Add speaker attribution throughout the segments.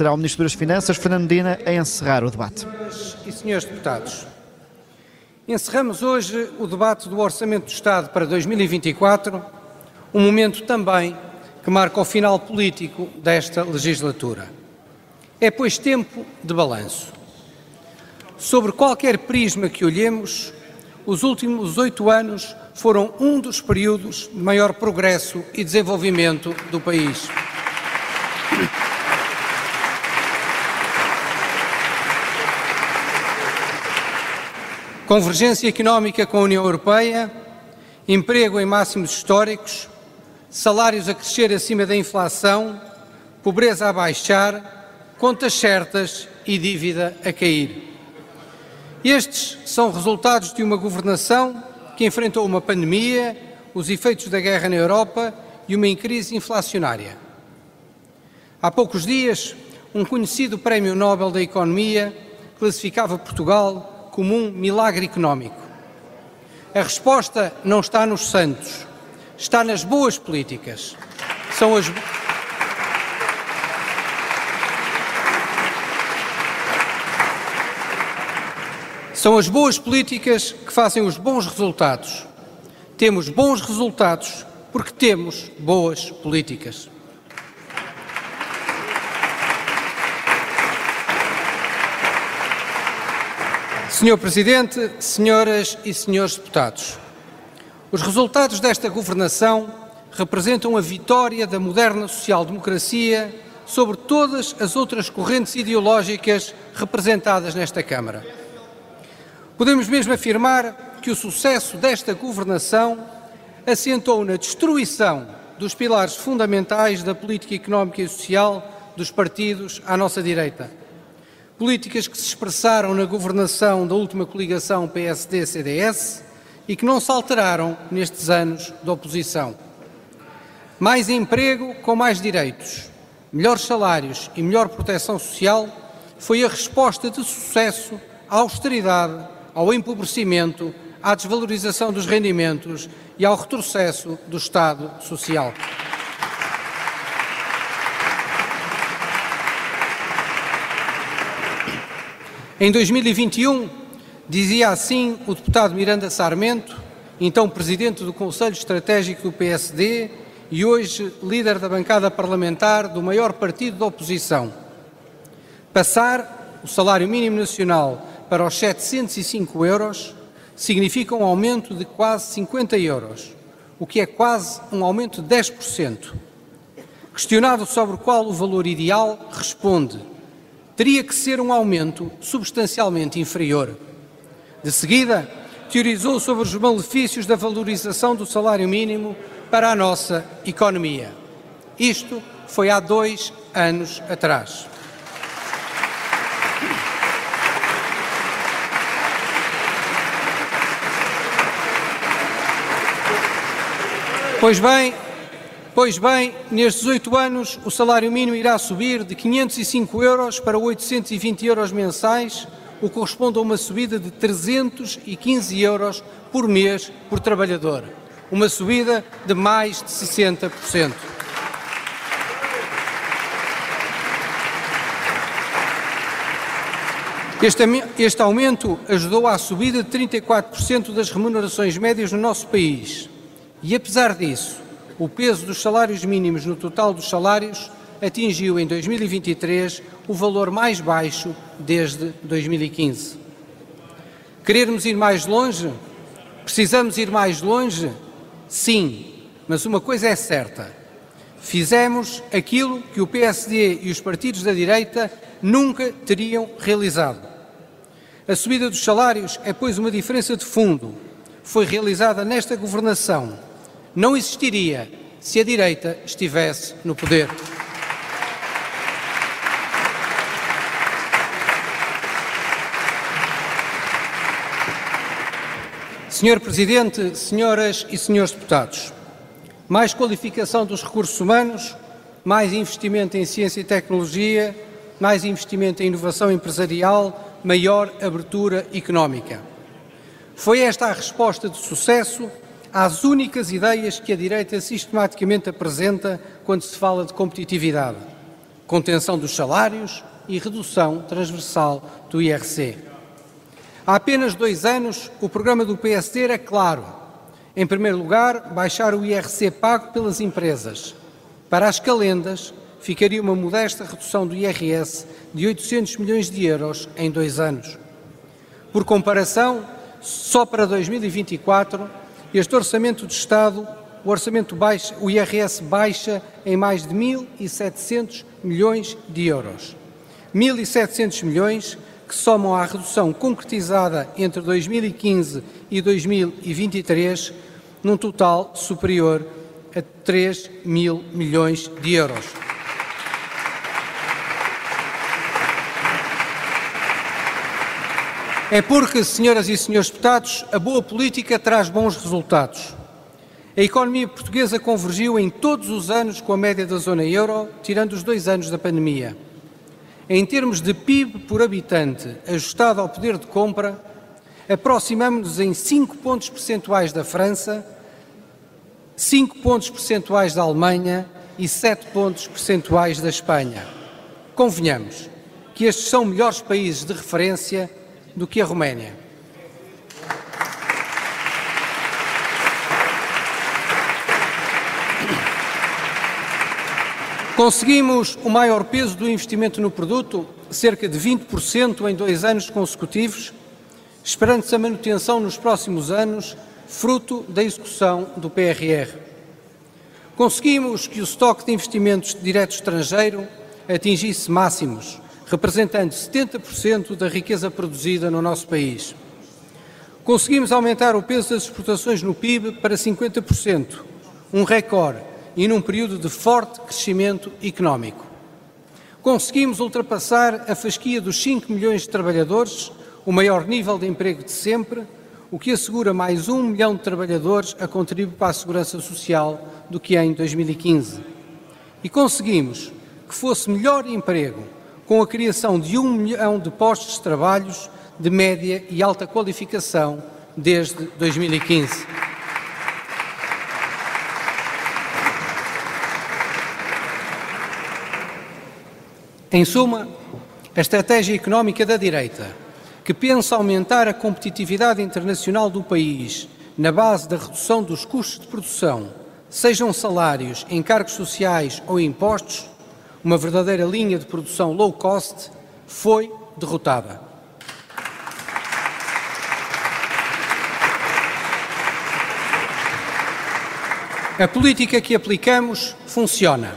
Speaker 1: será o Ministro das Finanças, Fernando Medina, a encerrar o debate.
Speaker 2: Senhoras e senhores deputados, encerramos hoje o debate do Orçamento do Estado para 2024, um momento também que marca o final político desta legislatura. É, pois, tempo de balanço. Sobre qualquer prisma que olhemos, os últimos oito anos foram um dos períodos de maior progresso e desenvolvimento do país. Convergência económica com a União Europeia, emprego em máximos históricos, salários a crescer acima da inflação, pobreza a baixar, contas certas e dívida a cair. Estes são resultados de uma governação que enfrentou uma pandemia, os efeitos da guerra na Europa e uma crise inflacionária. Há poucos dias, um conhecido Prémio Nobel da Economia classificava Portugal como um milagre económico. A resposta não está nos santos, está nas boas políticas. São as São as boas políticas que fazem os bons resultados. Temos bons resultados porque temos boas políticas. Senhor Presidente, senhoras e senhores deputados, os resultados desta governação representam a vitória da moderna social-democracia sobre todas as outras correntes ideológicas representadas nesta Câmara. Podemos mesmo afirmar que o sucesso desta governação assentou na destruição dos pilares fundamentais da política económica e social dos partidos à nossa direita. Políticas que se expressaram na governação da última coligação PSD-CDS e que não se alteraram nestes anos de oposição. Mais emprego com mais direitos, melhores salários e melhor proteção social foi a resposta de sucesso à austeridade ao empobrecimento, à desvalorização dos rendimentos e ao retrocesso do Estado Social. Em 2021, dizia assim o deputado Miranda Sarmento, então presidente do Conselho Estratégico do PSD e hoje líder da bancada parlamentar do maior partido da oposição: passar o salário mínimo nacional para os 705 euros significa um aumento de quase 50 euros, o que é quase um aumento de 10%. Questionado sobre qual o valor ideal, responde: teria que ser um aumento substancialmente inferior. De seguida, teorizou sobre os malefícios da valorização do salário mínimo para a nossa economia. Isto foi há dois anos atrás. Pois bem, pois bem, nestes oito anos o salário mínimo irá subir de 505 euros para 820 euros mensais, o que corresponde a uma subida de 315 euros por mês por trabalhador. Uma subida de mais de 60%. Este, aumento ajudou à subida de 34% das remunerações médias no nosso país e apesar disso, o peso dos salários mínimos no total dos salários atingiu em 2023 o valor mais baixo desde 2015. Querermos ir mais longe? Precisamos ir mais longe? Sim, mas uma coisa é certa. Fizemos aquilo que o PSD e os partidos da direita nunca teriam realizado. A subida dos salários é, pois, uma diferença de fundo. Foi realizada nesta governação não existiria se a direita estivesse no poder. Senhor Presidente, senhoras e senhores deputados, mais qualificação dos recursos humanos, mais investimento em ciência e tecnologia, mais investimento em inovação empresarial, maior abertura económica. Foi esta a resposta de sucesso às únicas ideias que a direita sistematicamente apresenta quando se fala de competitividade. contenção dos salários e redução transversal do IRC. Há apenas dois anos, o programa do PSD era claro. Em primeiro lugar, baixar o IRC pago pelas empresas. Para as calendas, ficaria uma modesta redução do IRS de 800 milhões de euros em dois anos. Por comparação, só para 2024, este Orçamento de Estado, o, orçamento baixa, o IRS baixa em mais de 1.700 milhões de euros. 1.700 milhões que somam à redução concretizada entre 2015 e 2023, num total superior a 3 mil milhões de euros. É porque, senhoras e senhores deputados, a boa política traz bons resultados. A economia portuguesa convergiu em todos os anos com a média da zona euro, tirando os dois anos da pandemia. Em termos de PIB por habitante ajustado ao poder de compra, aproximamos-nos em 5 pontos percentuais da França, 5 pontos percentuais da Alemanha e 7 pontos percentuais da Espanha. Convenhamos que estes são melhores países de referência do que a Roménia. Conseguimos o maior peso do investimento no produto, cerca de 20% em dois anos consecutivos, esperando-se a manutenção nos próximos anos, fruto da execução do PRR. Conseguimos que o estoque de investimentos direto estrangeiro atingisse máximos, representando 70% da riqueza produzida no nosso país. Conseguimos aumentar o peso das exportações no PIB para 50%, um recorde e num período de forte crescimento económico. Conseguimos ultrapassar a fasquia dos 5 milhões de trabalhadores, o maior nível de emprego de sempre, o que assegura mais um milhão de trabalhadores a contribuir para a segurança social do que em 2015. E conseguimos que fosse melhor emprego com a criação de um milhão de postos de trabalhos de média e alta qualificação desde 2015. Em suma, a estratégia económica da direita, que pensa aumentar a competitividade internacional do país na base da redução dos custos de produção, sejam salários, encargos sociais ou impostos, uma verdadeira linha de produção low cost, foi derrotada. A política que aplicamos funciona.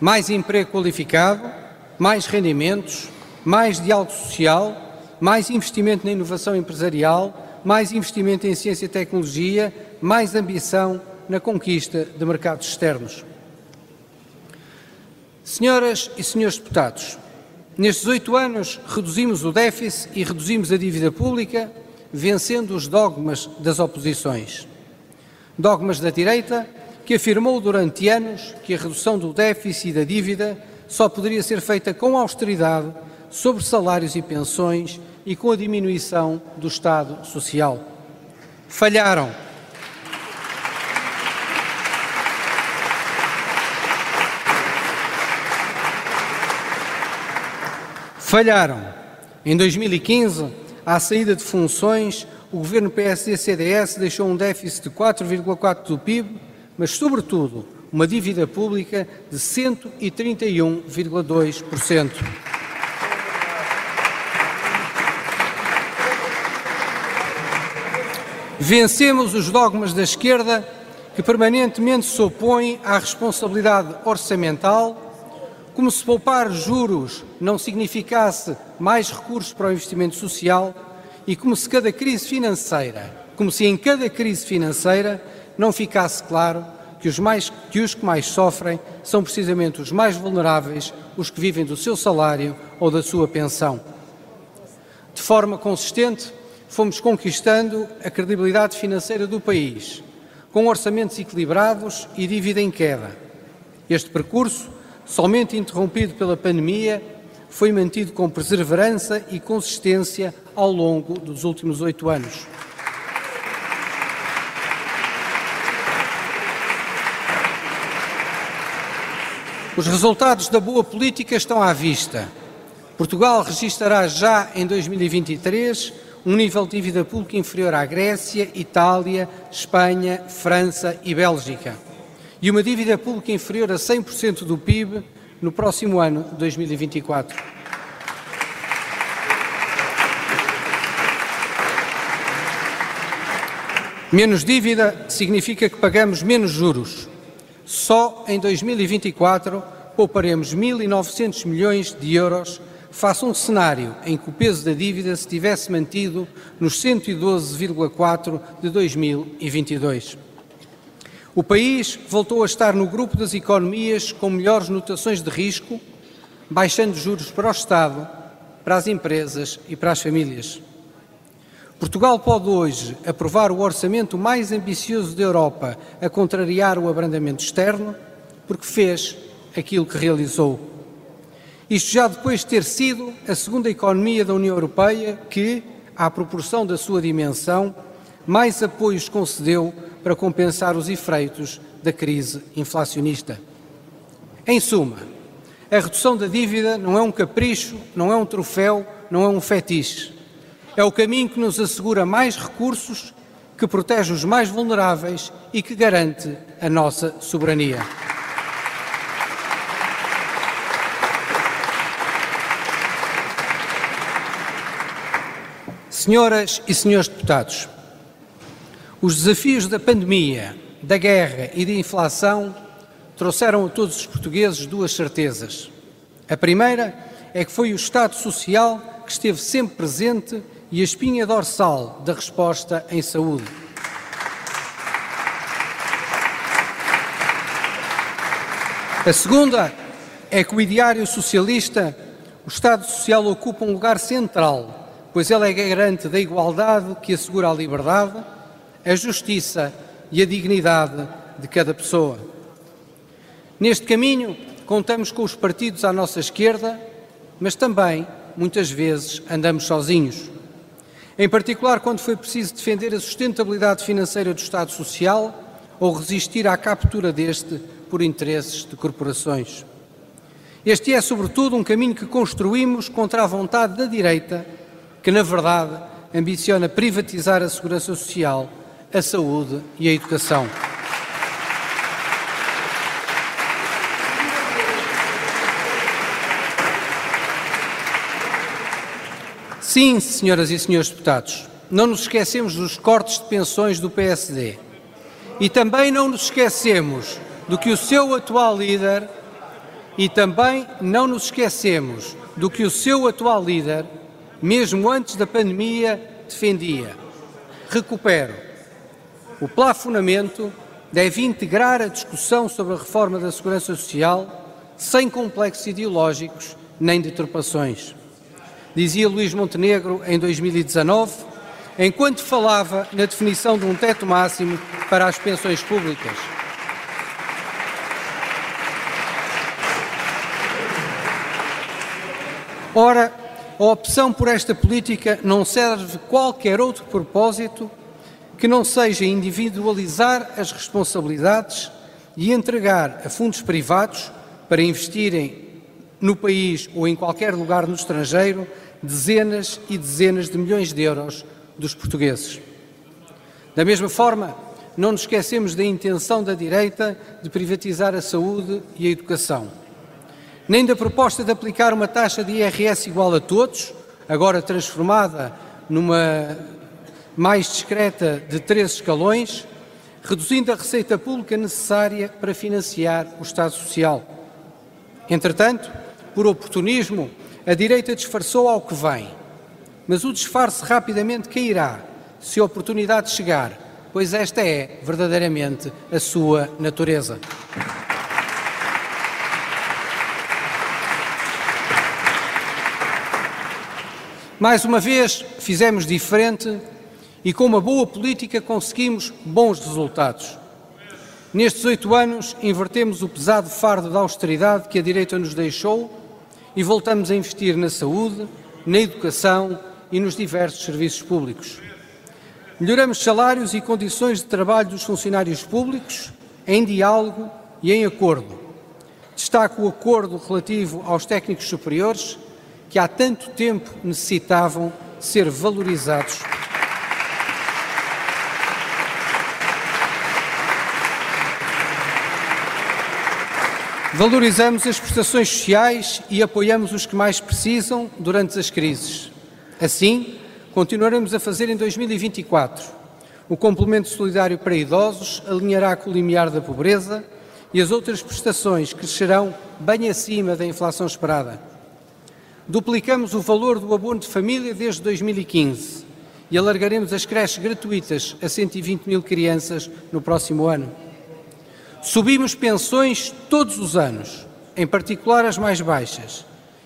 Speaker 2: Mais emprego qualificado, mais rendimentos, mais diálogo social, mais investimento na inovação empresarial, mais investimento em ciência e tecnologia, mais ambição na conquista de mercados externos. Senhoras e senhores deputados, nestes oito anos reduzimos o déficit e reduzimos a dívida pública, vencendo os dogmas das oposições. Dogmas da direita, que afirmou durante anos que a redução do déficit e da dívida só poderia ser feita com austeridade sobre salários e pensões e com a diminuição do Estado Social. Falharam falharam. Em 2015, à saída de funções, o governo PSD-CDS deixou um déficit de 4,4% do PIB, mas, sobretudo, uma dívida pública de 131,2%. Vencemos os dogmas da esquerda que permanentemente se opõem à responsabilidade orçamental como se poupar juros não significasse mais recursos para o investimento social e como se cada crise financeira, como se em cada crise financeira não ficasse claro que os, mais, que os que mais sofrem são precisamente os mais vulneráveis, os que vivem do seu salário ou da sua pensão. De forma consistente, fomos conquistando a credibilidade financeira do país, com orçamentos equilibrados e dívida em queda. Este percurso somente interrompido pela pandemia, foi mantido com perseverança e consistência ao longo dos últimos oito anos. Os resultados da boa política estão à vista. Portugal registrará já em 2023 um nível de dívida pública inferior à Grécia, Itália, Espanha, França e Bélgica. E uma dívida pública inferior a 100% do PIB no próximo ano, 2024. Menos dívida significa que pagamos menos juros. Só em 2024 pouparemos 1.900 milhões de euros face a um cenário em que o peso da dívida se tivesse mantido nos 112,4 de 2022. O país voltou a estar no grupo das economias com melhores notações de risco, baixando juros para o Estado, para as empresas e para as famílias. Portugal pode hoje aprovar o orçamento mais ambicioso da Europa a contrariar o abrandamento externo, porque fez aquilo que realizou. Isto já depois de ter sido a segunda economia da União Europeia que, à proporção da sua dimensão, mais apoios concedeu para compensar os efeitos da crise inflacionista. Em suma, a redução da dívida não é um capricho, não é um troféu, não é um fetiche é o caminho que nos assegura mais recursos, que protege os mais vulneráveis e que garante a nossa soberania. Senhoras e senhores deputados, os desafios da pandemia, da guerra e da inflação trouxeram a todos os portugueses duas certezas. A primeira é que foi o Estado Social que esteve sempre presente e a espinha dorsal da resposta em saúde. A segunda é que o ideário socialista, o Estado Social ocupa um lugar central, pois ele é garante da igualdade que assegura a liberdade, a justiça e a dignidade de cada pessoa. Neste caminho, contamos com os partidos à nossa esquerda, mas também, muitas vezes, andamos sozinhos em particular quando foi preciso defender a sustentabilidade financeira do Estado Social ou resistir à captura deste por interesses de corporações. Este é, sobretudo, um caminho que construímos contra a vontade da direita, que, na verdade, ambiciona privatizar a segurança social, a saúde e a educação. Sim, senhoras e senhores deputados, não nos esquecemos dos cortes de pensões do PSD. E também não nos esquecemos do que o seu atual líder e também não nos esquecemos do que o seu atual líder, mesmo antes da pandemia, defendia. Recupero. O plafonamento deve integrar a discussão sobre a reforma da segurança social sem complexos ideológicos nem deturpações dizia Luís Montenegro em 2019, enquanto falava na definição de um teto máximo para as pensões públicas. Ora, a opção por esta política não serve qualquer outro propósito que não seja individualizar as responsabilidades e entregar a fundos privados para investirem no país ou em qualquer lugar no estrangeiro dezenas e dezenas de milhões de euros dos portugueses. Da mesma forma, não nos esquecemos da intenção da direita de privatizar a saúde e a educação, nem da proposta de aplicar uma taxa de IRS igual a todos, agora transformada numa mais discreta de três escalões, reduzindo a receita pública necessária para financiar o Estado Social. Entretanto, por oportunismo, a direita disfarçou ao que vem, mas o disfarce rapidamente cairá se a oportunidade chegar, pois esta é verdadeiramente a sua natureza. Mais uma vez, fizemos diferente e com uma boa política conseguimos bons resultados. Nestes oito anos, invertemos o pesado fardo da austeridade que a direita nos deixou e voltamos a investir na saúde, na educação e nos diversos serviços públicos. Melhoramos salários e condições de trabalho dos funcionários públicos em diálogo e em acordo. Destaco o acordo relativo aos técnicos superiores, que há tanto tempo necessitavam ser valorizados. Valorizamos as prestações sociais e apoiamos os que mais precisam durante as crises. Assim, continuaremos a fazer em 2024. O complemento solidário para idosos alinhará com o limiar da pobreza e as outras prestações crescerão bem acima da inflação esperada. Duplicamos o valor do abono de família desde 2015 e alargaremos as creches gratuitas a 120 mil crianças no próximo ano. Subimos pensões todos os anos, em particular as mais baixas,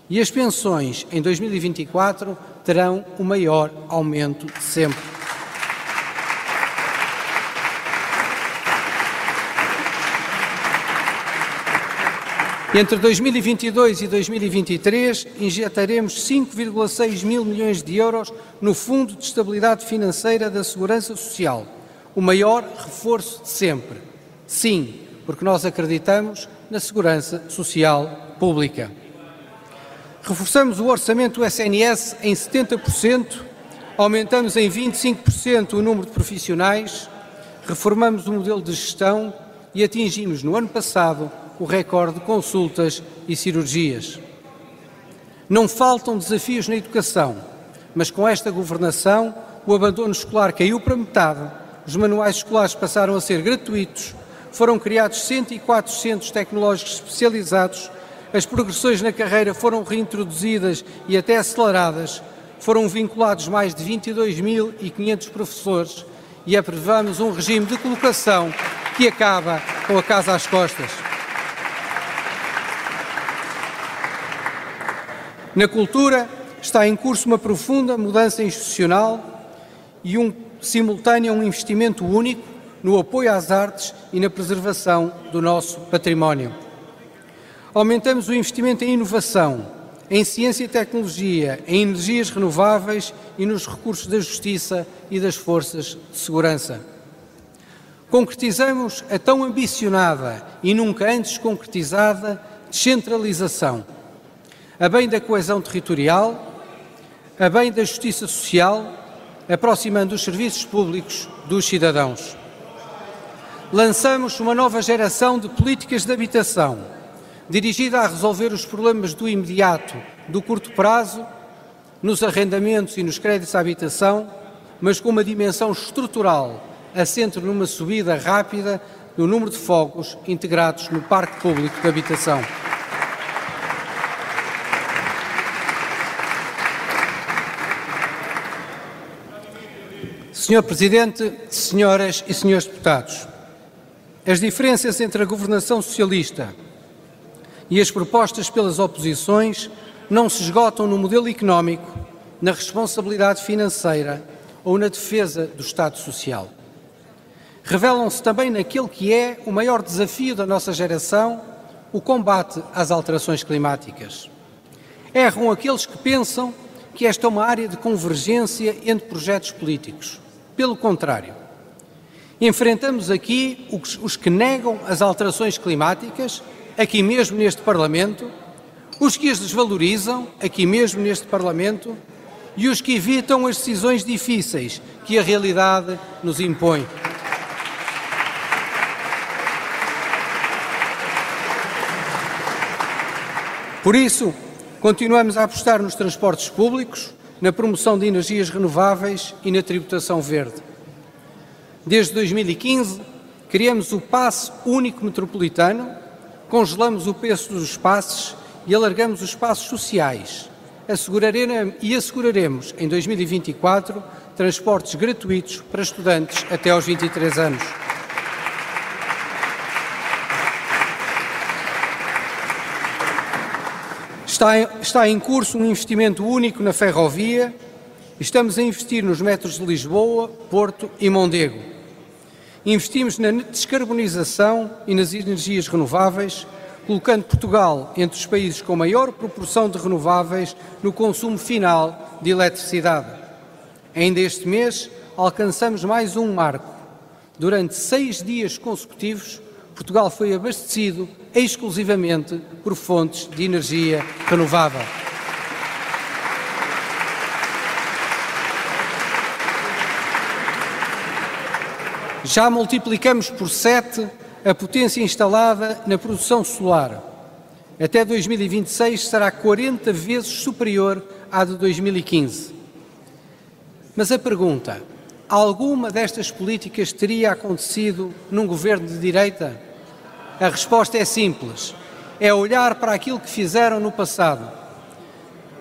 Speaker 2: e as pensões em 2024 terão o maior aumento de sempre. Entre 2022 e 2023, injetaremos 5,6 mil milhões de euros no Fundo de Estabilidade Financeira da Segurança Social, o maior reforço de sempre. Sim, porque nós acreditamos na segurança social pública. Reforçamos o orçamento do SNS em 70%, aumentamos em 25% o número de profissionais, reformamos o modelo de gestão e atingimos no ano passado o recorde de consultas e cirurgias. Não faltam desafios na educação, mas com esta governação o abandono escolar caiu para metade, os manuais escolares passaram a ser gratuitos, foram criados 104 centros tecnológicos especializados, as progressões na carreira foram reintroduzidas e até aceleradas, foram vinculados mais de 22.500 professores e aprovamos um regime de colocação que acaba com a casa às costas. Na cultura está em curso uma profunda mudança institucional e um simultâneo um investimento único no apoio às artes e na preservação do nosso património. Aumentamos o investimento em inovação, em ciência e tecnologia, em energias renováveis e nos recursos da justiça e das forças de segurança. Concretizamos a tão ambicionada e nunca antes concretizada descentralização a bem da coesão territorial, a bem da justiça social, aproximando os serviços públicos dos cidadãos. Lançamos uma nova geração de políticas de habitação, dirigida a resolver os problemas do imediato, do curto prazo, nos arrendamentos e nos créditos à habitação, mas com uma dimensão estrutural, assente numa subida rápida no número de fogos integrados no Parque Público de Habitação. Senhor Presidente, senhoras e senhores deputados, as diferenças entre a governação socialista e as propostas pelas oposições não se esgotam no modelo económico, na responsabilidade financeira ou na defesa do Estado Social. Revelam-se também naquele que é o maior desafio da nossa geração, o combate às alterações climáticas. Erram aqueles que pensam que esta é uma área de convergência entre projetos políticos. Pelo contrário, enfrentamos aqui os que negam as alterações climáticas, aqui mesmo neste Parlamento, os que as desvalorizam, aqui mesmo neste Parlamento, e os que evitam as decisões difíceis que a realidade nos impõe. Por isso, continuamos a apostar nos transportes públicos, na promoção de energias renováveis e na tributação verde. Desde 2015, criamos o passe único metropolitano, congelamos o preço dos passes e alargamos os passos sociais. Asseguraremos, e asseguraremos em 2024 transportes gratuitos para estudantes até aos 23 anos. Está está em curso um investimento único na ferrovia. Estamos a investir nos metros de Lisboa, Porto e Mondego. Investimos na descarbonização e nas energias renováveis, colocando Portugal entre os países com maior proporção de renováveis no consumo final de eletricidade. Ainda este mês alcançamos mais um marco. Durante seis dias consecutivos, Portugal foi abastecido exclusivamente por fontes de energia renovável. Já multiplicamos por sete a potência instalada na produção solar. Até 2026 será 40 vezes superior à de 2015. Mas a pergunta: alguma destas políticas teria acontecido num governo de direita? A resposta é simples: é olhar para aquilo que fizeram no passado.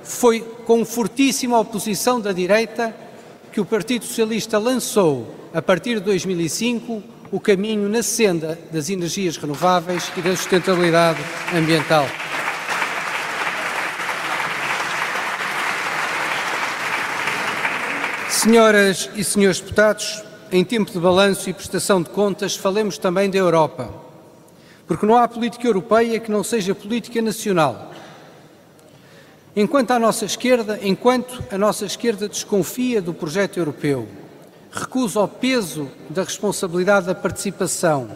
Speaker 2: Foi com fortíssima oposição da direita que o Partido Socialista lançou, a partir de 2005, o caminho na senda das energias renováveis e da sustentabilidade ambiental. Senhoras e senhores deputados, em tempo de balanço e prestação de contas, falemos também da Europa. Porque não há política europeia que não seja política nacional. Enquanto a nossa esquerda, enquanto a nossa esquerda desconfia do projeto europeu, recusa o peso da responsabilidade da participação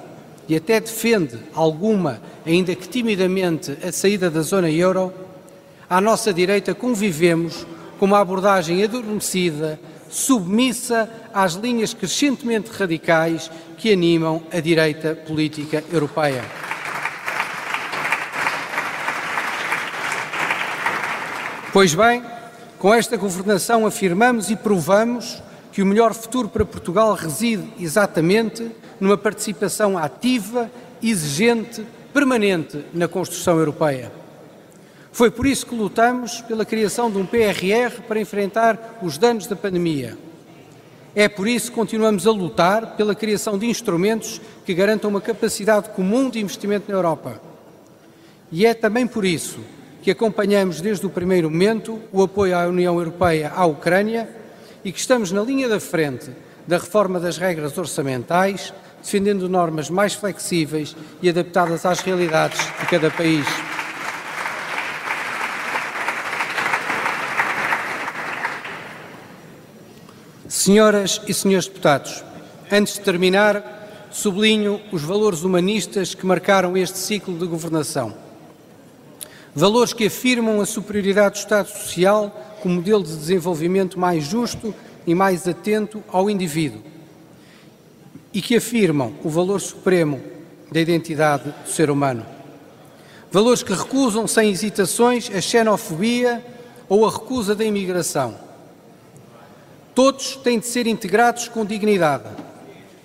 Speaker 2: e até defende alguma, ainda que timidamente, a saída da zona euro, à nossa direita convivemos com uma abordagem adormecida, submissa às linhas crescentemente radicais que animam a direita política europeia. Pois bem, com esta governação afirmamos e provamos que o melhor futuro para Portugal reside exatamente numa participação ativa, exigente, permanente na construção europeia. Foi por isso que lutamos pela criação de um PRR para enfrentar os danos da pandemia. É por isso que continuamos a lutar pela criação de instrumentos que garantam uma capacidade comum de investimento na Europa. E é também por isso que acompanhamos desde o primeiro momento o apoio à União Europeia à Ucrânia e que estamos na linha da frente da reforma das regras orçamentais, defendendo normas mais flexíveis e adaptadas às realidades de cada país. Senhoras e senhores deputados, antes de terminar, sublinho os valores humanistas que marcaram este ciclo de governação. Valores que afirmam a superioridade do Estado Social como modelo de desenvolvimento mais justo e mais atento ao indivíduo e que afirmam o valor supremo da identidade do ser humano. Valores que recusam sem hesitações a xenofobia ou a recusa da imigração. Todos têm de ser integrados com dignidade.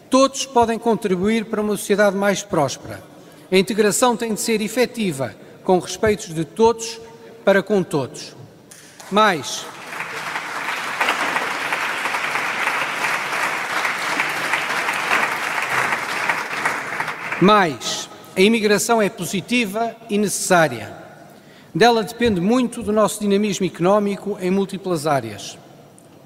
Speaker 2: Todos podem contribuir para uma sociedade mais próspera. A integração tem de ser efetiva com respeitos de todos para com todos. Mais, mais, a imigração é positiva e necessária. Dela depende muito do nosso dinamismo económico em múltiplas áreas.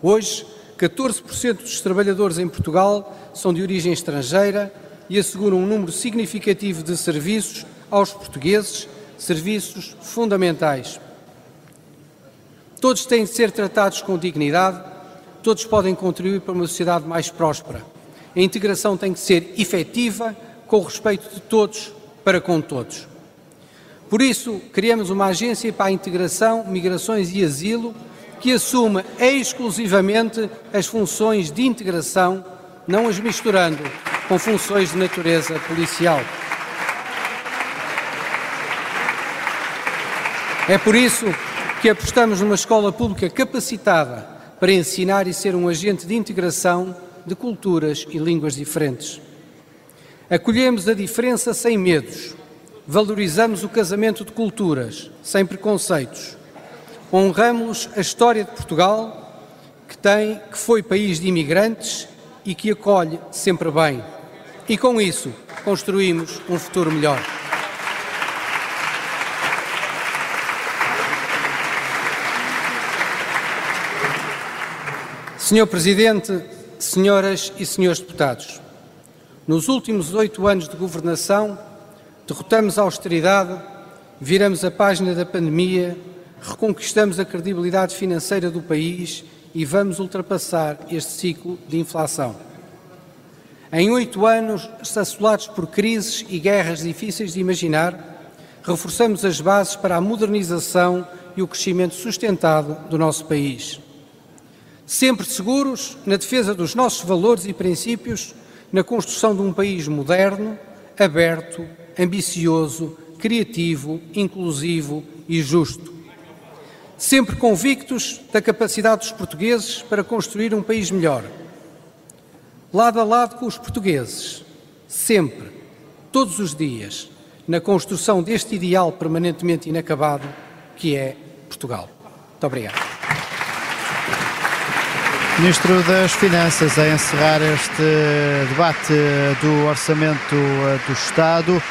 Speaker 2: Hoje, 14% dos trabalhadores em Portugal são de origem estrangeira e asseguram um número significativo de serviços aos portugueses serviços fundamentais. Todos têm de ser tratados com dignidade, todos podem contribuir para uma sociedade mais próspera. A integração tem que ser efetiva, com o respeito de todos para com todos. Por isso, criamos uma agência para a integração, migrações e asilo que assuma exclusivamente as funções de integração, não as misturando com funções de natureza policial. É por isso que apostamos numa escola pública capacitada para ensinar e ser um agente de integração de culturas e línguas diferentes. Acolhemos a diferença sem medos, valorizamos o casamento de culturas, sem preconceitos. Honramos a história de Portugal, que tem, que foi país de imigrantes e que acolhe sempre bem. E com isso construímos um futuro melhor. Senhor Presidente, senhoras e senhores deputados, nos últimos oito anos de governação, derrotamos a austeridade, viramos a página da pandemia, reconquistamos a credibilidade financeira do país e vamos ultrapassar este ciclo de inflação. Em oito anos, assolados por crises e guerras difíceis de imaginar, reforçamos as bases para a modernização e o crescimento sustentado do nosso país. Sempre seguros na defesa dos nossos valores e princípios, na construção de um país moderno, aberto, ambicioso, criativo, inclusivo e justo. Sempre convictos da capacidade dos portugueses para construir um país melhor. Lado a lado com os portugueses, sempre, todos os dias, na construção deste ideal permanentemente inacabado que é Portugal. Muito obrigado.
Speaker 1: Ministro das Finanças, a encerrar este debate do Orçamento do Estado.